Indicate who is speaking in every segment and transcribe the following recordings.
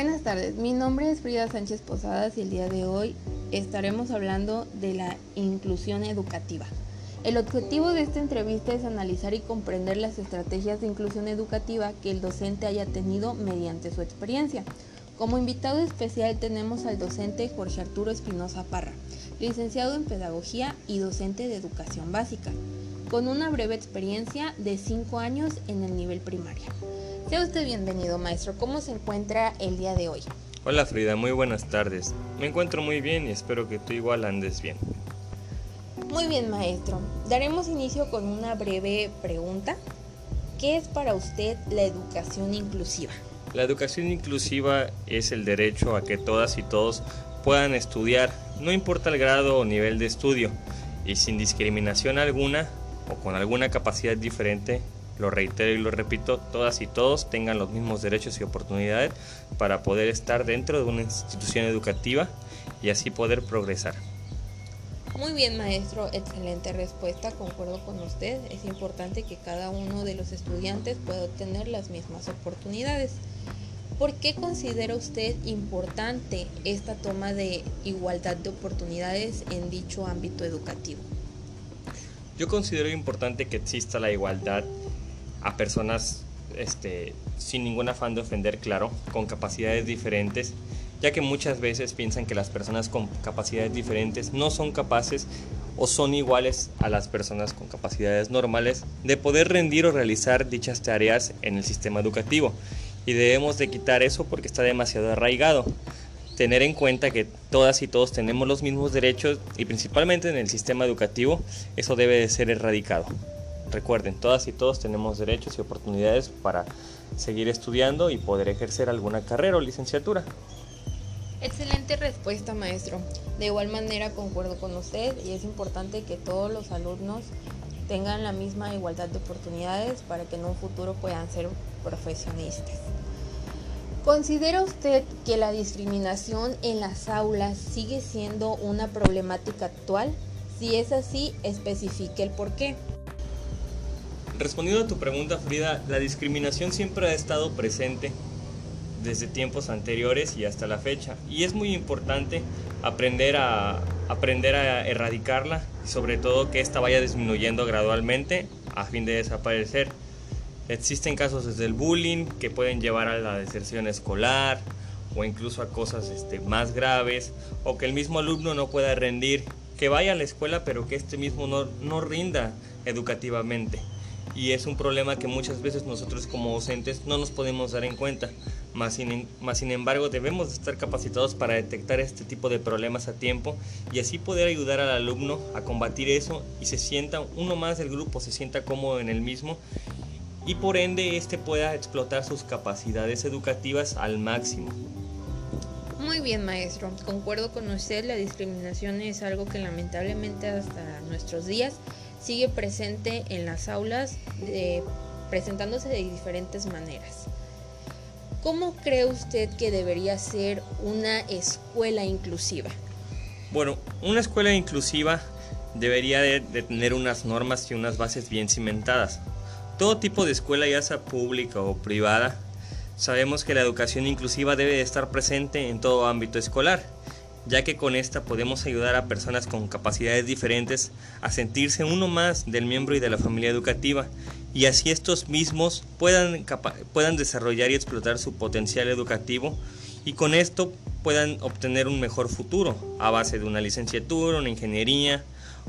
Speaker 1: Buenas tardes, mi nombre es Frida Sánchez Posadas y el día de hoy estaremos hablando de la inclusión educativa. El objetivo de esta entrevista es analizar y comprender las estrategias de inclusión educativa que el docente haya tenido mediante su experiencia. Como invitado especial tenemos al docente Jorge Arturo Espinosa Parra, licenciado en Pedagogía y docente de Educación Básica, con una breve experiencia de 5 años en el nivel primaria. Sea usted bienvenido, maestro. ¿Cómo se encuentra el día de hoy?
Speaker 2: Hola Frida, muy buenas tardes. Me encuentro muy bien y espero que tú igual andes bien.
Speaker 1: Muy bien, maestro. Daremos inicio con una breve pregunta. ¿Qué es para usted la educación inclusiva?
Speaker 2: La educación inclusiva es el derecho a que todas y todos puedan estudiar, no importa el grado o nivel de estudio, y sin discriminación alguna o con alguna capacidad diferente lo reitero y lo repito, todas y todos tengan los mismos derechos y oportunidades para poder estar dentro de una institución educativa y así poder progresar.
Speaker 1: Muy bien, maestro, excelente respuesta, concuerdo con usted. Es importante que cada uno de los estudiantes pueda obtener las mismas oportunidades. ¿Por qué considera usted importante esta toma de igualdad de oportunidades en dicho ámbito educativo?
Speaker 2: Yo considero importante que exista la igualdad a personas este, sin ningún afán de ofender, claro, con capacidades diferentes, ya que muchas veces piensan que las personas con capacidades diferentes no son capaces o son iguales a las personas con capacidades normales de poder rendir o realizar dichas tareas en el sistema educativo. Y debemos de quitar eso porque está demasiado arraigado. Tener en cuenta que todas y todos tenemos los mismos derechos y principalmente en el sistema educativo, eso debe de ser erradicado. Recuerden, todas y todos tenemos derechos y oportunidades para seguir estudiando y poder ejercer alguna carrera o licenciatura.
Speaker 1: Excelente respuesta, maestro. De igual manera concuerdo con usted y es importante que todos los alumnos tengan la misma igualdad de oportunidades para que en un futuro puedan ser profesionistas. ¿Considera usted que la discriminación en las aulas sigue siendo una problemática actual? Si es así, especifique el por qué.
Speaker 2: Respondiendo a tu pregunta, Frida, la discriminación siempre ha estado presente desde tiempos anteriores y hasta la fecha. Y es muy importante aprender a, aprender a erradicarla y sobre todo que ésta vaya disminuyendo gradualmente a fin de desaparecer. Existen casos desde el bullying que pueden llevar a la deserción escolar o incluso a cosas este, más graves o que el mismo alumno no pueda rendir, que vaya a la escuela pero que este mismo no, no rinda educativamente y es un problema que muchas veces nosotros como docentes no nos podemos dar en cuenta. Más sin, más sin embargo debemos estar capacitados para detectar este tipo de problemas a tiempo y así poder ayudar al alumno a combatir eso y se sienta uno más del grupo, se sienta cómodo en el mismo y por ende este pueda explotar sus capacidades educativas al máximo.
Speaker 1: Muy bien, maestro. Concuerdo con usted, la discriminación es algo que lamentablemente hasta nuestros días sigue presente en las aulas, presentándose de diferentes maneras. ¿Cómo cree usted que debería ser una escuela inclusiva?
Speaker 2: Bueno, una escuela inclusiva debería de, tener unas normas y unas bases bien cimentadas. Todo tipo de escuela, ya sea pública o privada, sabemos que la educación inclusiva debe estar presente en todo ámbito escolar ya que con esta podemos ayudar a personas con capacidades diferentes a sentirse uno más del miembro y de la familia educativa y así estos mismos puedan, puedan desarrollar y explotar su potencial educativo y con esto puedan obtener un mejor futuro a base de una licenciatura, una ingeniería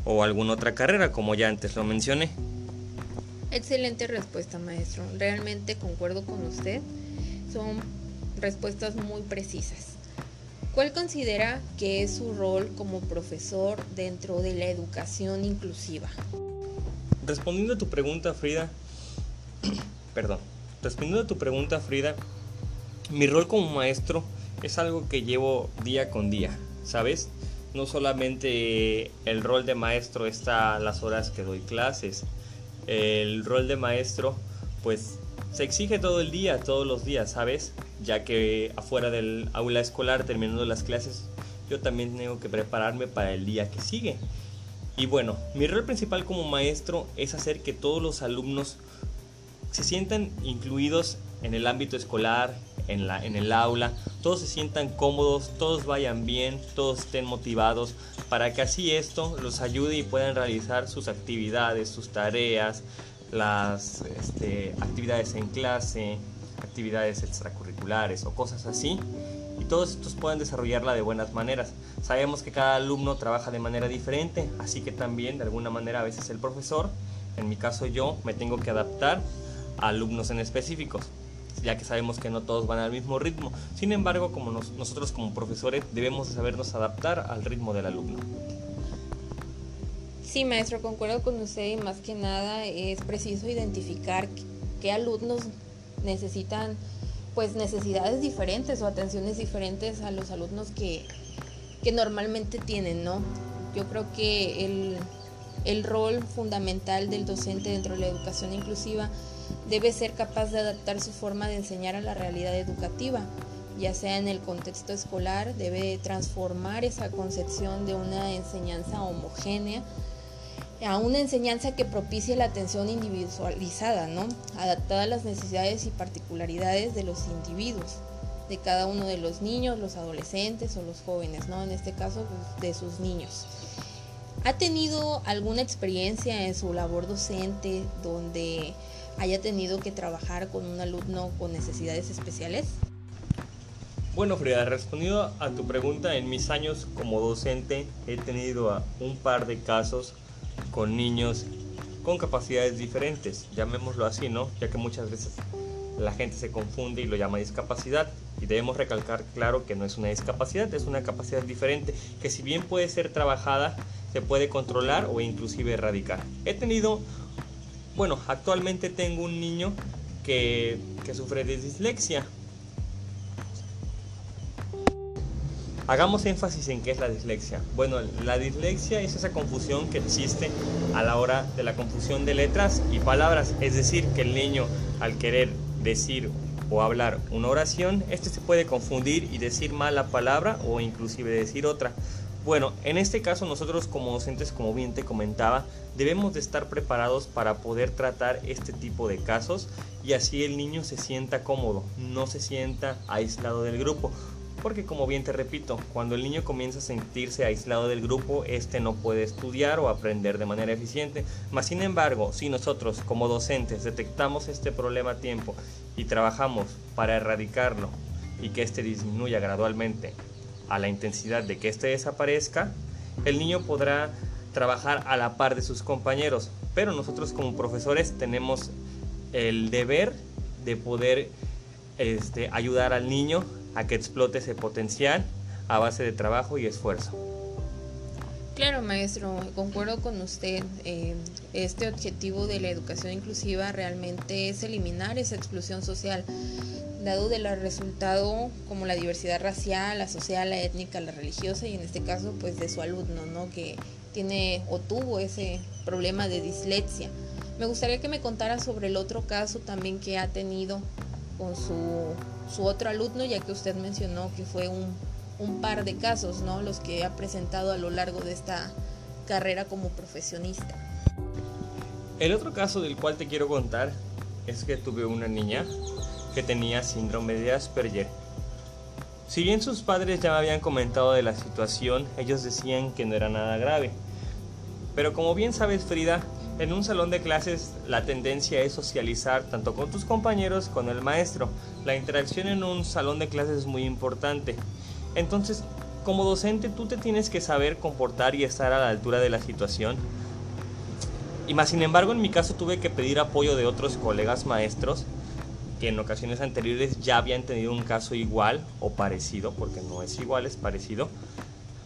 Speaker 2: o alguna otra carrera como ya antes lo mencioné.
Speaker 1: Excelente respuesta maestro, realmente concuerdo con usted, son respuestas muy precisas. ¿Cuál considera que es su rol como profesor dentro de la educación inclusiva?
Speaker 2: Respondiendo a tu pregunta, Frida, perdón, respondiendo a tu pregunta, Frida, mi rol como maestro es algo que llevo día con día, ¿sabes? No solamente el rol de maestro está las horas que doy clases, el rol de maestro pues se exige todo el día, todos los días, ¿sabes? Ya que afuera del aula escolar, terminando las clases, yo también tengo que prepararme para el día que sigue. Y bueno, mi rol principal como maestro es hacer que todos los alumnos se sientan incluidos en el ámbito escolar, en, la, en el aula, todos se sientan cómodos, todos vayan bien, todos estén motivados, para que así esto los ayude y puedan realizar sus actividades, sus tareas, las este, actividades en clase, actividades extracurriculares o cosas así, y todos estos puedan desarrollarla de buenas maneras. Sabemos que cada alumno trabaja de manera diferente, así que también de alguna manera a veces el profesor, en mi caso yo, me tengo que adaptar a alumnos en específicos ya que sabemos que no todos van al mismo ritmo. Sin embargo, como nosotros como profesores debemos sabernos adaptar al ritmo del alumno.
Speaker 1: Sí, maestro, concuerdo con usted y más que nada es preciso identificar qué alumnos necesitan pues necesidades diferentes o atenciones diferentes a los alumnos que, que normalmente tienen, ¿no? Yo creo que el, el rol fundamental del docente dentro de la educación inclusiva debe ser capaz de adaptar su forma de enseñar a la realidad educativa, ya sea en el contexto escolar, debe transformar esa concepción de una enseñanza homogénea a una enseñanza que propicie la atención individualizada, ¿no? adaptada a las necesidades y particularidades de los individuos, de cada uno de los niños, los adolescentes o los jóvenes, ¿no? en este caso pues, de sus niños. ¿Ha tenido alguna experiencia en su labor docente donde haya tenido que trabajar con un alumno con necesidades especiales?
Speaker 2: Bueno, Frida, respondido a tu pregunta, en mis años como docente he tenido un par de casos con niños con capacidades diferentes, llamémoslo así, ¿no? Ya que muchas veces la gente se confunde y lo llama discapacidad y debemos recalcar claro que no es una discapacidad, es una capacidad diferente que si bien puede ser trabajada, se puede controlar o inclusive erradicar. He tenido bueno, actualmente tengo un niño que, sufre de dislexia. Hagamos énfasis en qué es la dislexia. Bueno, la dislexia es esa confusión que existe a la hora de la confusión de letras y palabras. Es decir, que el niño al querer decir o hablar una oración, este se puede confundir y decir mal la palabra o inclusive decir otra. Bueno, en este caso nosotros como docentes, como bien te comentaba, debemos de estar preparados para poder tratar este tipo de casos y así el niño se sienta cómodo, no se sienta aislado del grupo. Porque como bien te repito, cuando el niño comienza a sentirse aislado del grupo, este no puede estudiar o aprender de manera eficiente. Mas sin embargo, si nosotros como docentes detectamos este problema a tiempo y trabajamos para erradicarlo y que este disminuya gradualmente a la intensidad de que éste desaparezca, el niño podrá trabajar a la par de sus compañeros, pero nosotros como profesores tenemos el deber de poder este, ayudar al niño a que explote ese potencial a base de trabajo y esfuerzo.
Speaker 1: Claro, maestro, concuerdo con usted. Eh, este objetivo de la educación inclusiva realmente es eliminar esa exclusión social dado del resultado como la diversidad racial, la social, la étnica, la religiosa y en este caso pues de su alumno, ¿no? Que tiene o tuvo ese problema de dislexia. Me gustaría que me contara sobre el otro caso también que ha tenido con su, otro alumno, ya que usted mencionó que fue un, un par de casos, ¿no? Los que ha presentado a lo largo de esta carrera como profesionista.
Speaker 2: El otro caso del cual te quiero contar es que tuve una niña que tenía síndrome de Asperger. Si bien sus padres ya me habían comentado de la situación, ellos decían que no era nada grave. Pero como bien sabes Frida, en un salón de clases la tendencia es socializar tanto con tus compañeros como con el maestro. La interacción en un salón de clases es muy importante. Entonces, como docente tú te tienes que saber comportar y estar a la altura de la situación. Y más sin embargo, en mi caso tuve que pedir apoyo de otros colegas maestros que en ocasiones anteriores ya habían tenido un caso igual o parecido, porque no es igual, es parecido,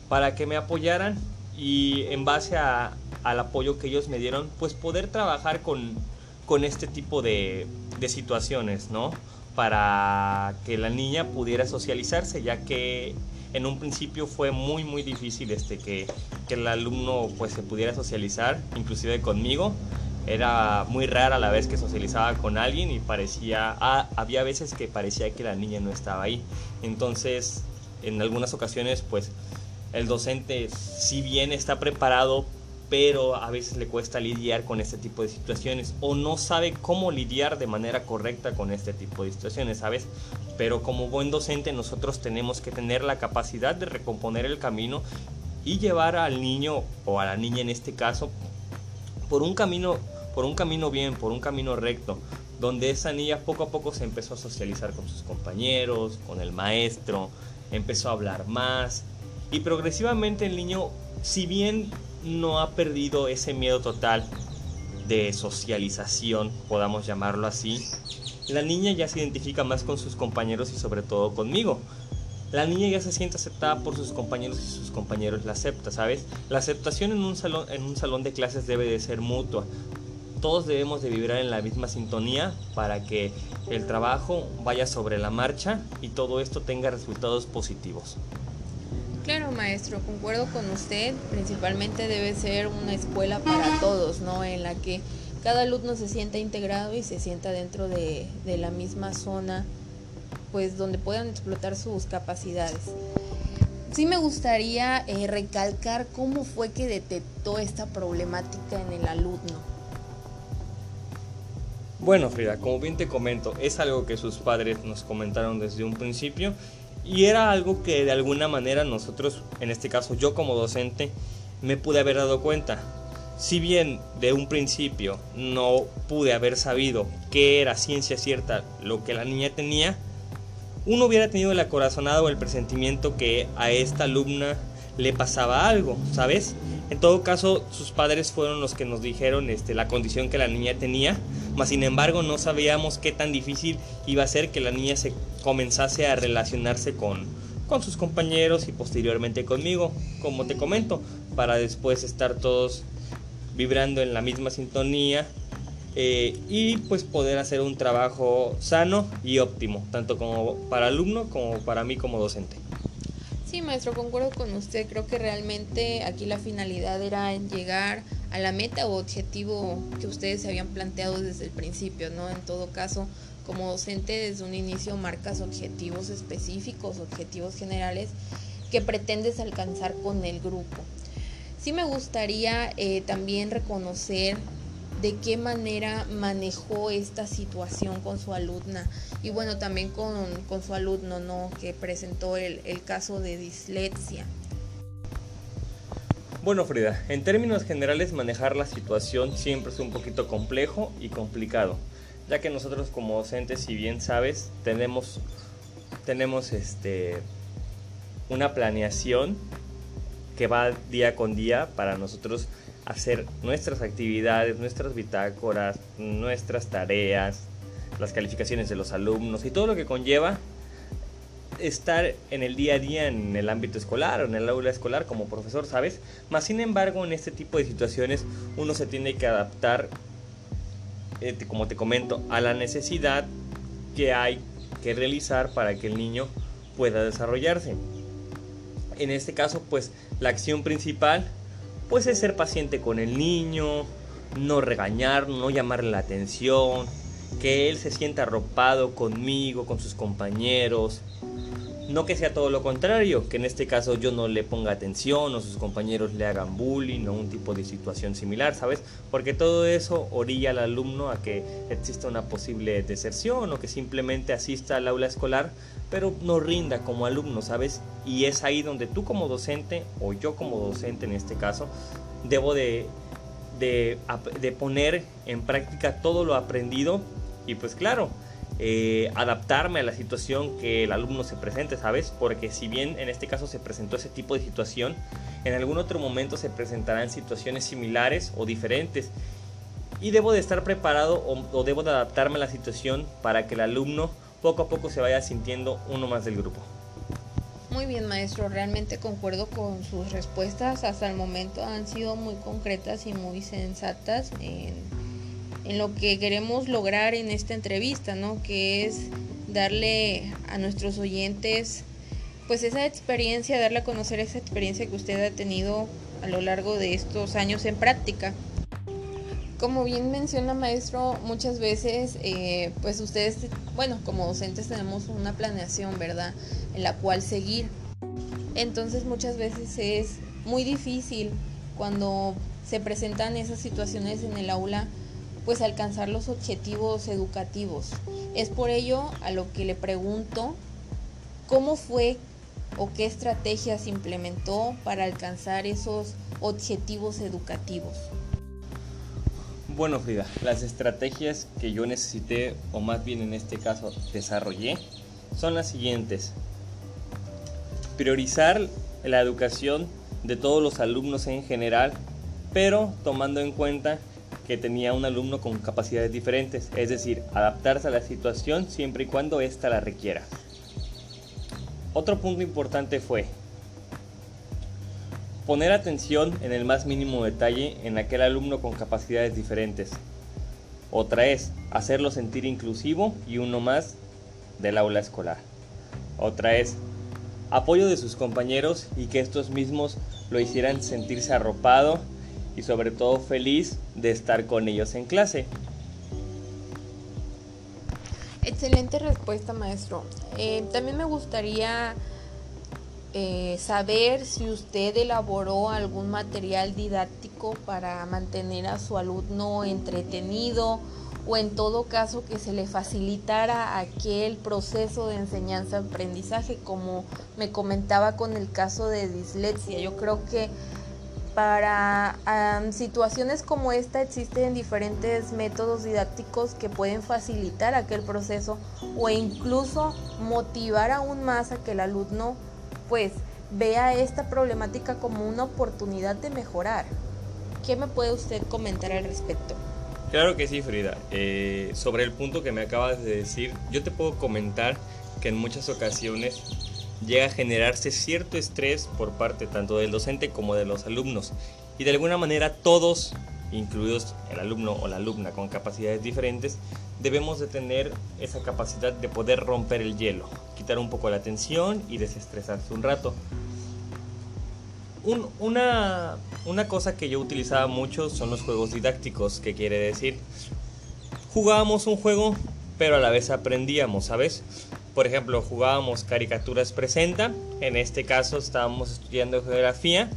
Speaker 2: para que me apoyaran y en base a, al apoyo que ellos me dieron, pues poder trabajar con, con este tipo de, de situaciones, ¿no? Para que la niña pudiera socializarse, ya que en un principio fue muy muy difícil este que, que el alumno pues se pudiera socializar, inclusive conmigo, era muy rara la vez que socializaba con alguien y parecía, ah, había veces que parecía que la niña no estaba ahí. Entonces, en algunas ocasiones, pues el docente, si bien está preparado, pero a veces le cuesta lidiar con este tipo de situaciones o no sabe cómo lidiar de manera correcta con este tipo de situaciones, ¿sabes? Pero como buen docente nosotros tenemos que tener la capacidad de recomponer el camino y llevar al niño o a la niña en este caso por un camino por un camino bien, por un camino recto, donde esa niña poco a poco se empezó a socializar con sus compañeros, con el maestro, empezó a hablar más y progresivamente el niño, si bien no ha perdido ese miedo total de socialización, podamos llamarlo así, la niña ya se identifica más con sus compañeros y sobre todo conmigo. La niña ya se siente aceptada por sus compañeros y sus compañeros la acepta, ¿sabes? La aceptación en un salón, en un salón de clases debe de ser mutua. Todos debemos de vibrar en la misma sintonía para que el trabajo vaya sobre la marcha y todo esto tenga resultados positivos.
Speaker 1: Claro, maestro, concuerdo con usted. Principalmente debe ser una escuela para todos, ¿no? En la que cada alumno se sienta integrado y se sienta dentro de, la misma zona, pues donde puedan explotar sus capacidades. Sí me gustaría eh, recalcar cómo fue que detectó esta problemática en el alumno.
Speaker 2: Bueno, Frida, como bien te comento, es algo que sus padres nos comentaron desde un principio y era algo que de alguna manera nosotros, en este caso yo como docente, me pude haber dado cuenta. Si bien de un principio no pude haber sabido qué era ciencia cierta lo que la niña tenía, uno hubiera tenido el acorazonado o el presentimiento que a esta alumna le pasaba algo, ¿sabes? En todo caso, sus padres fueron los que nos dijeron este, la condición que la niña tenía, mas sin embargo no sabíamos qué tan difícil iba a ser que la niña se comenzase a relacionarse con, con sus compañeros y posteriormente conmigo, como te comento, para después estar todos vibrando en la misma sintonía eh, y pues poder hacer un trabajo sano y óptimo, tanto como para alumno como para mí como docente.
Speaker 1: Sí, maestro, concuerdo con usted. Creo que realmente aquí la finalidad era llegar a la meta o objetivo que ustedes se habían planteado desde el principio, ¿no? En todo caso, como docente desde un inicio marcas objetivos específicos, objetivos generales que pretendes alcanzar con el grupo. Sí me gustaría eh, también reconocer de qué manera manejó esta situación con su alumna y bueno, también con, su alumno, ¿no? Que presentó el, el caso de dislexia.
Speaker 2: Bueno, Frida, en términos generales manejar la situación siempre es un poquito complejo y complicado, ya que nosotros como docentes, si bien sabes, tenemos, tenemos este, una planeación que va día con día para nosotros hacer nuestras actividades, nuestras bitácoras, nuestras tareas, las calificaciones de los alumnos y todo lo que conlleva estar en el día a día en el ámbito escolar o en el aula escolar como profesor, ¿sabes? Más sin embargo, en este tipo de situaciones uno se tiene que adaptar, eh, como te comento, a la necesidad que hay que realizar para que el niño pueda desarrollarse. En este caso, pues la acción principal pues es ser paciente con el niño, no regañar, no llamarle la atención, que él se sienta arropado conmigo, con sus compañeros. No que sea todo lo contrario, que en este caso yo no le ponga atención o sus compañeros le hagan bullying o un tipo de situación similar, ¿sabes? Porque todo eso orilla al alumno a que exista una posible deserción o que simplemente asista al aula escolar, pero no rinda como alumno, ¿sabes? Y es ahí donde tú como docente, o yo como docente en este caso, debo de, de, poner en práctica todo lo aprendido y pues claro, eh, adaptarme a la situación que el alumno se presente, ¿sabes? Porque si bien en este caso se presentó ese tipo de situación, en algún otro momento se presentarán situaciones similares o diferentes. Y debo de estar preparado o, debo de adaptarme a la situación para que el alumno poco a poco se vaya sintiendo uno más del grupo.
Speaker 1: Muy bien, maestro, realmente concuerdo con sus respuestas. Hasta el momento han sido muy concretas y muy sensatas en, en lo que queremos lograr en esta entrevista, ¿no? Que es darle a nuestros oyentes pues esa experiencia, darle a conocer esa experiencia que usted ha tenido a lo largo de estos años en práctica. Como bien menciona maestro, muchas veces eh, pues ustedes, bueno, como docentes tenemos una planeación, ¿verdad? En la cual seguir. Entonces muchas veces es muy difícil cuando se presentan esas situaciones en el aula, pues alcanzar los objetivos educativos. Es por ello a lo que le pregunto, ¿cómo fue o qué estrategias implementó para alcanzar esos objetivos educativos?
Speaker 2: Bueno, Frida, las estrategias que yo necesité, o más bien en este caso desarrollé, son las siguientes. Priorizar la educación de todos los alumnos en general, pero tomando en cuenta que tenía un alumno con capacidades diferentes, es decir, adaptarse a la situación siempre y cuando ésta la requiera. Otro punto importante fue Poner atención en el más mínimo detalle en aquel alumno con capacidades diferentes. Otra es hacerlo sentir inclusivo y uno más del aula escolar. Otra es apoyo de sus compañeros y que estos mismos lo hicieran sentirse arropado y sobre todo feliz de estar con ellos en clase.
Speaker 1: Excelente respuesta, maestro. Eh, también me gustaría eh, saber si usted elaboró algún material didáctico para mantener a su alumno entretenido o en todo caso que se le facilitara aquel proceso de enseñanza-aprendizaje como me comentaba con el caso de dislexia. Yo creo que para situaciones como esta existen diferentes métodos didácticos que pueden facilitar aquel proceso o incluso motivar aún más a que el alumno pues vea esta problemática como una oportunidad de mejorar. ¿Qué me puede usted comentar al respecto?
Speaker 2: Claro que sí, Frida. Eh, sobre el punto que me acabas de decir, yo te puedo comentar que en muchas ocasiones llega a generarse cierto estrés por parte tanto del docente como de los alumnos. Y de alguna manera todos, incluidos el alumno o la alumna con capacidades diferentes, debemos de tener esa capacidad de poder romper el hielo, quitar un poco la tensión y desestresarse un rato. una, una cosa que yo utilizaba mucho son los juegos didácticos, que quiere decir, jugábamos un juego, pero a la vez aprendíamos, ¿sabes? Por ejemplo, jugábamos caricaturas presenta, en este caso estábamos estudiando geografía,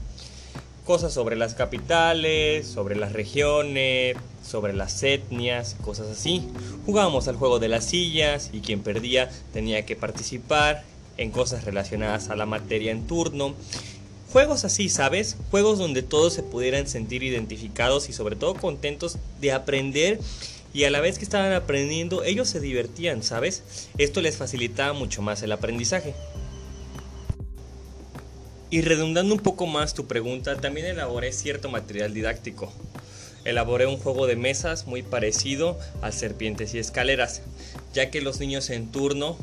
Speaker 2: cosas sobre las capitales, sobre las regiones, sobre las etnias, cosas así. Jugábamos al juego de las sillas y quien perdía tenía que participar en cosas relacionadas a la materia en turno. Juegos así, ¿sabes? Juegos donde todos se pudieran sentir identificados y sobre todo contentos de aprender y a la vez que estaban aprendiendo ellos se divertían, ¿sabes? Esto les facilitaba mucho más el aprendizaje. Y redundando un poco más tu pregunta, también elaboré cierto material didáctico. Elaboré un juego de mesas muy parecido a serpientes y escaleras, ya que los niños en turno,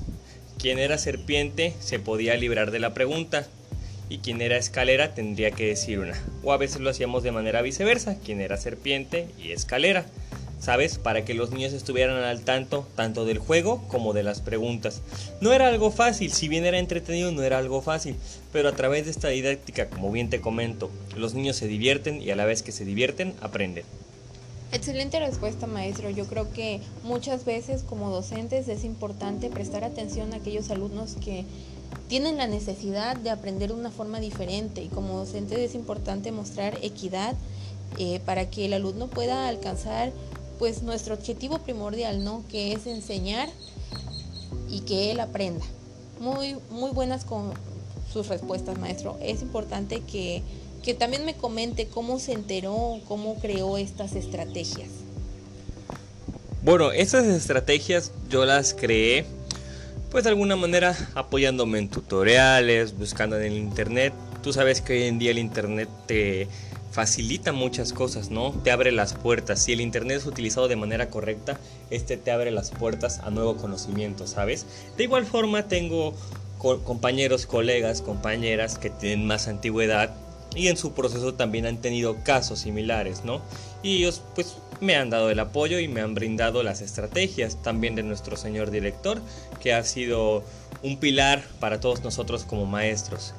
Speaker 2: quien era serpiente se podía librar de la pregunta y quien era escalera tendría que decir una. O a veces lo hacíamos de manera viceversa, quien era serpiente y escalera. ¿Sabes? Para que los niños estuvieran al tanto tanto del juego como de las preguntas. No era algo fácil, si bien era entretenido, no era algo fácil, pero a través de esta didáctica, como bien te comento, los niños se divierten y a la vez que se divierten, aprenden.
Speaker 1: Excelente respuesta, maestro. Yo creo que muchas veces como docentes es importante prestar atención a aquellos alumnos que tienen la necesidad de aprender de una forma diferente y como docentes es importante mostrar equidad eh, para que el alumno pueda alcanzar pues nuestro objetivo primordial, ¿no? Que es enseñar y que él aprenda. Muy, muy buenas con sus respuestas, maestro. Es importante que, que también me comente cómo se enteró, cómo creó estas estrategias.
Speaker 2: Bueno, estas estrategias yo las creé pues de alguna manera apoyándome en tutoriales, buscando en el internet. Tú sabes que hoy en día el internet te facilita muchas cosas, ¿no? Te abre las puertas. Si el Internet es utilizado de manera correcta, este te abre las puertas a nuevo conocimiento, ¿sabes? De igual forma tengo compañeros, colegas, compañeras que tienen más antigüedad y en su proceso también han tenido casos similares, ¿no? Y ellos pues me han dado el apoyo y me han brindado las estrategias también de nuestro señor director, que ha sido un pilar para todos nosotros como maestros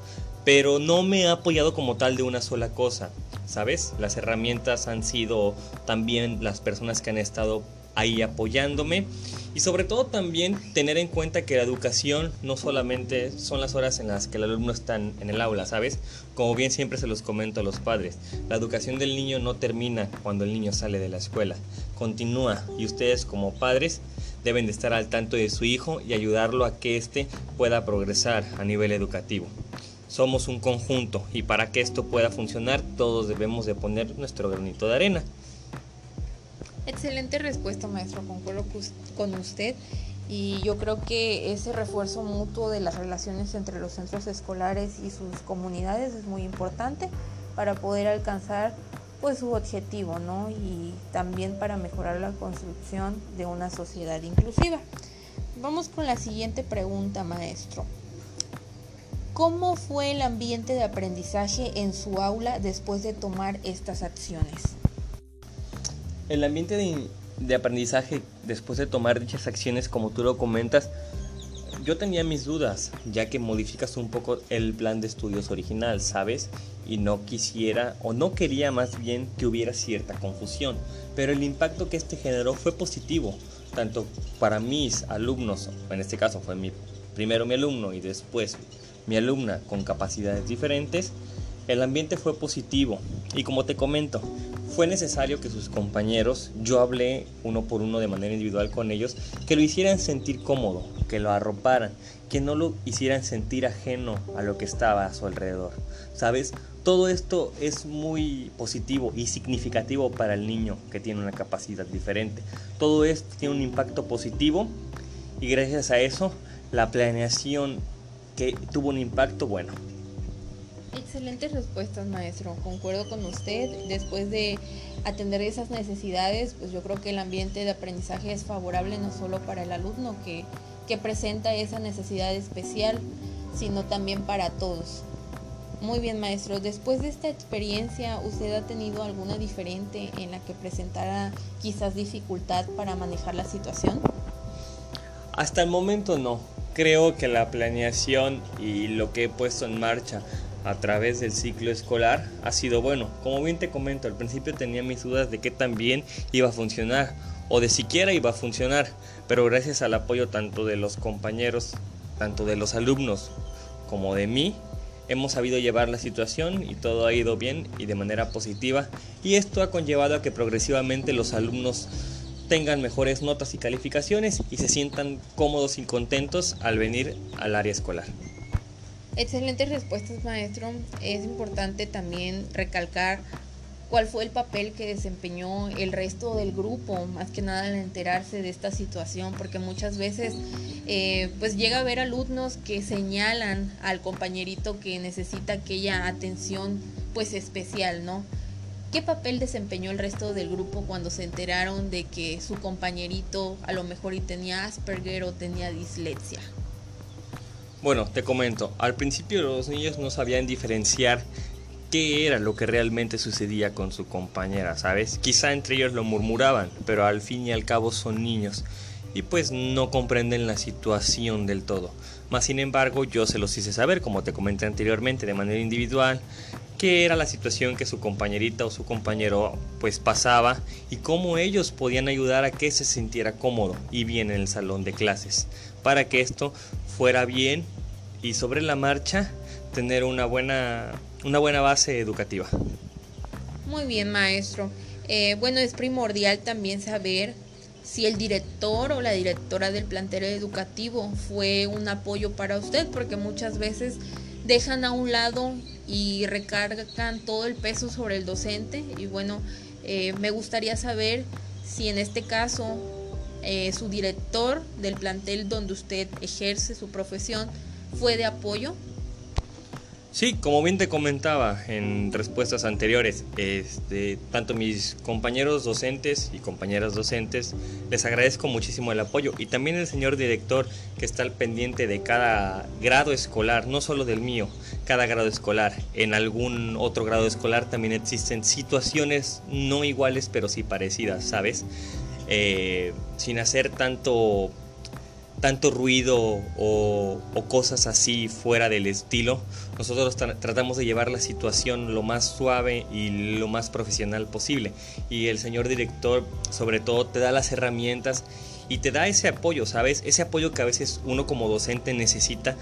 Speaker 2: pero no me ha apoyado como tal de una sola cosa, ¿sabes? Las herramientas han sido también las personas que han estado ahí apoyándome Y sobre todo también tener en cuenta que la educación no solamente son las horas en las que el alumno está en el aula, ¿sabes? Como bien siempre se los comento a los padres, la educación del niño no termina cuando el niño sale de la escuela, continúa y ustedes como padres deben de estar al tanto de su hijo y ayudarlo a que éste pueda progresar a nivel educativo. Somos un conjunto y para que esto pueda funcionar todos debemos de poner nuestro granito de arena.
Speaker 1: Excelente respuesta, maestro. Concuerdo con usted. Y yo creo que ese refuerzo mutuo de las relaciones entre los centros escolares y sus comunidades es muy importante para poder alcanzar pues su objetivo, ¿no? Y también para mejorar la construcción de una sociedad inclusiva. Vamos con la siguiente pregunta, maestro. ¿Cómo fue el ambiente de aprendizaje en su aula después de tomar estas acciones?
Speaker 2: El ambiente de, aprendizaje después de tomar dichas acciones, como tú lo comentas, yo tenía mis dudas, ya que modificas un poco el plan de estudios original, ¿sabes? Y no quisiera, o no quería más bien que hubiera cierta confusión, pero el impacto que este generó fue positivo, tanto para mis alumnos, en este caso fue mi, primero mi alumno y después mi alumna con capacidades diferentes, el ambiente fue positivo y como te comento, fue necesario que sus compañeros, yo hablé uno por uno de manera individual con ellos, que lo hicieran sentir cómodo, que lo arroparan, que no lo hicieran sentir ajeno a lo que estaba a su alrededor. ¿Sabes? Todo esto es muy positivo y significativo para el niño que tiene una capacidad diferente. Todo esto tiene un impacto positivo y gracias a eso la planeación que tuvo un impacto bueno.
Speaker 1: Excelentes respuestas, maestro. Concuerdo con usted. Después de atender esas necesidades, pues yo creo que el ambiente de aprendizaje es favorable no solo para el alumno que, que presenta esa necesidad especial, sino también para todos. Muy bien, maestro. Después de esta experiencia, ¿usted ha tenido alguna diferente en la que presentara quizás dificultad para manejar la situación?
Speaker 2: Hasta el momento no. Creo que la planeación y lo que he puesto en marcha a través del ciclo escolar ha sido bueno. Como bien te comento, al principio tenía mis dudas de que también iba a funcionar o de siquiera iba a funcionar, pero gracias al apoyo tanto de los compañeros, tanto de los alumnos como de mí, hemos sabido llevar la situación y todo ha ido bien y de manera positiva y esto ha conllevado a que progresivamente los alumnos tengan mejores notas y calificaciones y se sientan cómodos y contentos al venir al área escolar.
Speaker 1: Excelentes respuestas, maestro. Es importante también recalcar cuál fue el papel que desempeñó el resto del grupo, más que nada al enterarse de esta situación, porque muchas veces eh, pues llega a haber alumnos que señalan al compañerito que necesita aquella atención pues especial, ¿no? ¿Qué papel desempeñó el resto del grupo cuando se enteraron de que su compañerito a lo mejor y tenía Asperger o tenía dislexia?
Speaker 2: Bueno, te comento, al principio los niños no sabían diferenciar qué era lo que realmente sucedía con su compañera, ¿sabes? Quizá entre ellos lo murmuraban, pero al fin y al cabo son niños y pues no comprenden la situación del todo. Más sin embargo, yo se los hice saber, como te comenté anteriormente, de manera individual, qué era la situación que su compañerita o su compañero pues pasaba y cómo ellos podían ayudar a que se sintiera cómodo y bien en el salón de clases, para que esto fuera bien y sobre la marcha tener una buena, una buena base educativa.
Speaker 1: Muy bien, maestro. Eh, bueno, es primordial también saber si el director o la directora del plantel educativo fue un apoyo para usted, porque muchas veces dejan a un lado y recargan todo el peso sobre el docente. Y bueno, eh, me gustaría saber si en este caso eh, su director del plantel donde usted ejerce su profesión fue de apoyo?
Speaker 2: Sí, como bien te comentaba en respuestas anteriores, este, tanto mis compañeros docentes y compañeras docentes les agradezco muchísimo el apoyo y también el señor director que está al pendiente de cada grado escolar, no solo del mío, cada grado escolar. En algún otro grado escolar también existen situaciones no iguales pero sí parecidas, ¿sabes? Eh, sin hacer tanto tanto ruido o, cosas así fuera del estilo, nosotros tratamos de llevar la situación lo más suave y lo más profesional posible. Y el señor director sobre todo te da las herramientas y te da ese apoyo, ¿sabes? Ese apoyo que a veces uno como docente necesita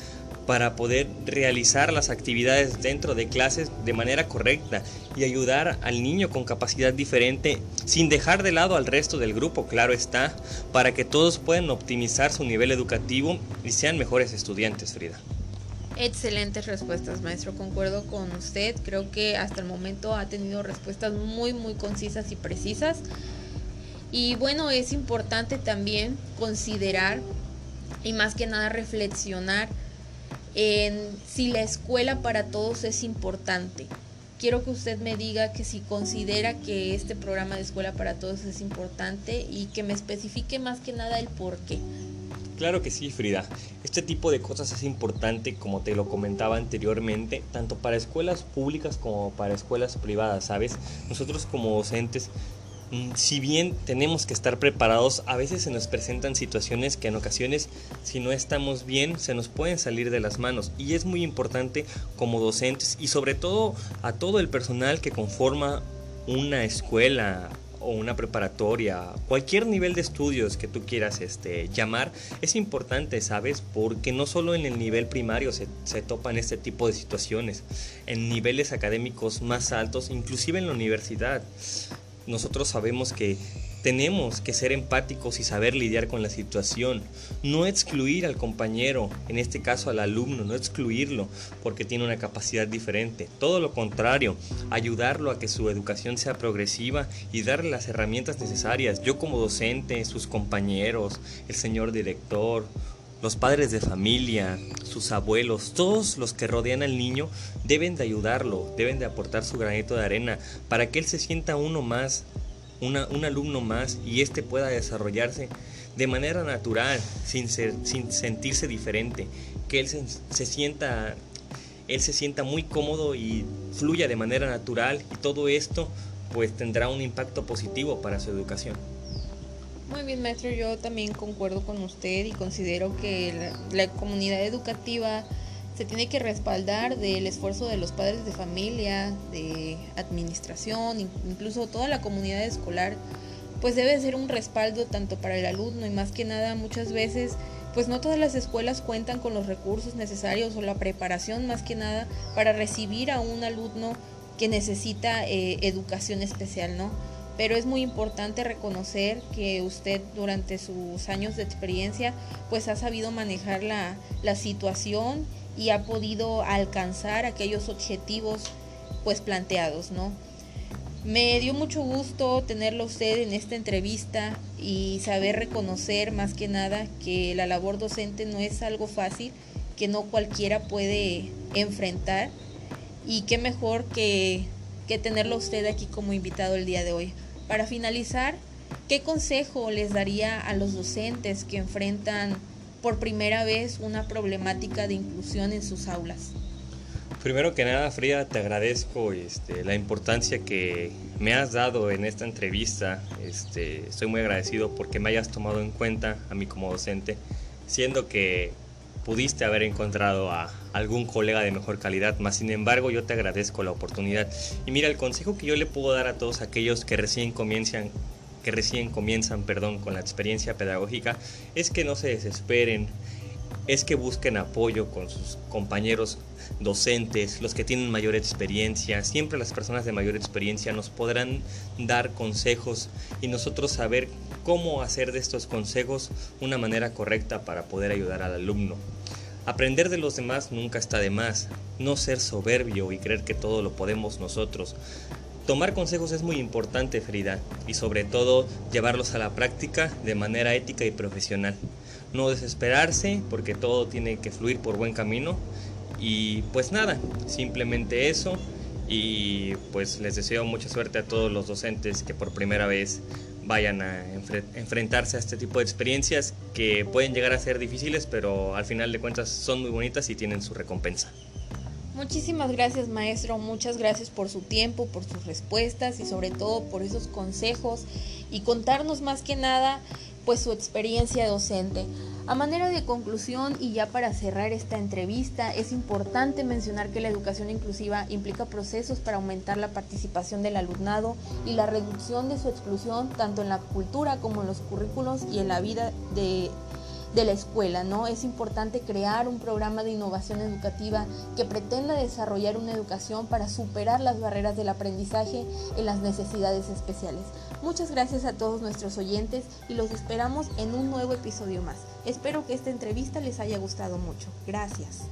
Speaker 2: para poder realizar las actividades dentro de clases de manera correcta y ayudar al niño con capacidad diferente sin dejar de lado al resto del grupo, claro está, para que todos puedan optimizar su nivel educativo y sean mejores estudiantes, Frida.
Speaker 1: Excelentes respuestas, maestro. Concuerdo con usted. Creo que hasta el momento ha tenido respuestas muy, muy concisas y precisas. Y bueno, es importante también considerar y más que nada reflexionar en si la escuela para todos es importante. Quiero que usted me diga que si considera que este programa de escuela para todos es importante y que me especifique más que nada el por qué.
Speaker 2: Claro que sí, Frida. Este tipo de cosas es importante, como te lo comentaba anteriormente, tanto para escuelas públicas como para escuelas privadas, ¿sabes? Nosotros como docentes si bien tenemos que estar preparados, a veces se nos presentan situaciones que en ocasiones, si no estamos bien, se nos pueden salir de las manos. Y es muy importante como docentes y sobre todo a todo el personal que conforma una escuela o una preparatoria, cualquier nivel de estudios que tú quieras este, llamar, es importante, ¿sabes? Porque no solo en el nivel primario se, se topan este tipo de situaciones, en niveles académicos más altos, inclusive en la universidad nosotros sabemos que tenemos que ser empáticos y saber lidiar con la situación, no excluir al compañero, en este caso al alumno, no excluirlo porque tiene una capacidad diferente, todo lo contrario, ayudarlo a que su educación sea progresiva y darle las herramientas necesarias. Yo como docente, sus compañeros, el señor director, los padres de familia, sus abuelos, todos los que rodean al niño deben de ayudarlo, deben de aportar su granito de arena para que él se sienta uno más, un alumno más y éste pueda desarrollarse de manera natural, sin, sin sentirse diferente, que él se, sienta él se sienta muy cómodo y fluya de manera natural y todo esto pues tendrá un impacto positivo para su educación.
Speaker 1: Muy bien, maestro, yo también concuerdo con usted y considero que la, comunidad educativa se tiene que respaldar del esfuerzo de los padres de familia, de administración, incluso toda la comunidad escolar, pues debe ser un respaldo tanto para el alumno y más que nada muchas veces pues no todas las escuelas cuentan con los recursos necesarios o la preparación más que nada para recibir a un alumno que necesita eh, educación especial, ¿no? Pero es muy importante reconocer que usted durante sus años de experiencia pues ha sabido manejar la, situación y ha podido alcanzar aquellos objetivos pues planteados, ¿no? Me dio mucho gusto tenerlo usted en esta entrevista y saber reconocer más que nada que la labor docente no es algo fácil, que no cualquiera puede enfrentar y qué mejor que, que tenerlo usted aquí como invitado el día de hoy. Para finalizar, ¿qué consejo les daría a los docentes que enfrentan por primera vez una problemática de inclusión en sus aulas?
Speaker 2: Primero que nada, Frida, te agradezco este, la importancia que me has dado en esta entrevista. Este, estoy muy agradecido porque me hayas tomado en cuenta a mí como docente, siendo que pudiste haber encontrado a algún colega de mejor calidad, más sin embargo yo te agradezco la oportunidad. Y mira, el consejo que yo le puedo dar a todos aquellos que recién comienzan que recién comienzan, perdón, con la experiencia pedagógica, es que no se desesperen, es que busquen apoyo con sus compañeros docentes, los que tienen mayor experiencia. Siempre las personas de mayor experiencia nos podrán dar consejos y nosotros saber cómo hacer de estos consejos una manera correcta para poder ayudar al alumno. Aprender de los demás nunca está de más, no ser soberbio y creer que todo lo podemos nosotros. Tomar consejos es muy importante, Frida, y sobre todo llevarlos a la práctica de manera ética y profesional. No desesperarse porque todo tiene que fluir por buen camino. Y pues nada, simplemente eso. Y pues les deseo mucha suerte a todos los docentes que por primera vez vayan a enfrentarse a este tipo de experiencias que pueden llegar a ser difíciles, pero al final de cuentas son muy bonitas y tienen su recompensa.
Speaker 1: Muchísimas gracias maestro, muchas gracias por su tiempo, por sus respuestas y sobre todo por esos consejos y contarnos más que nada pues su experiencia docente. A manera de conclusión y ya para cerrar esta entrevista, es importante mencionar que la educación inclusiva implica procesos para aumentar la participación del alumnado y la reducción de su exclusión tanto en la cultura como en los currículos y en la vida de de la escuela, ¿no? Es importante crear un programa de innovación educativa que pretenda desarrollar una educación para superar las barreras del aprendizaje en las necesidades especiales. Muchas gracias a todos nuestros oyentes y los esperamos en un nuevo episodio más. Espero que esta entrevista les haya gustado mucho. Gracias.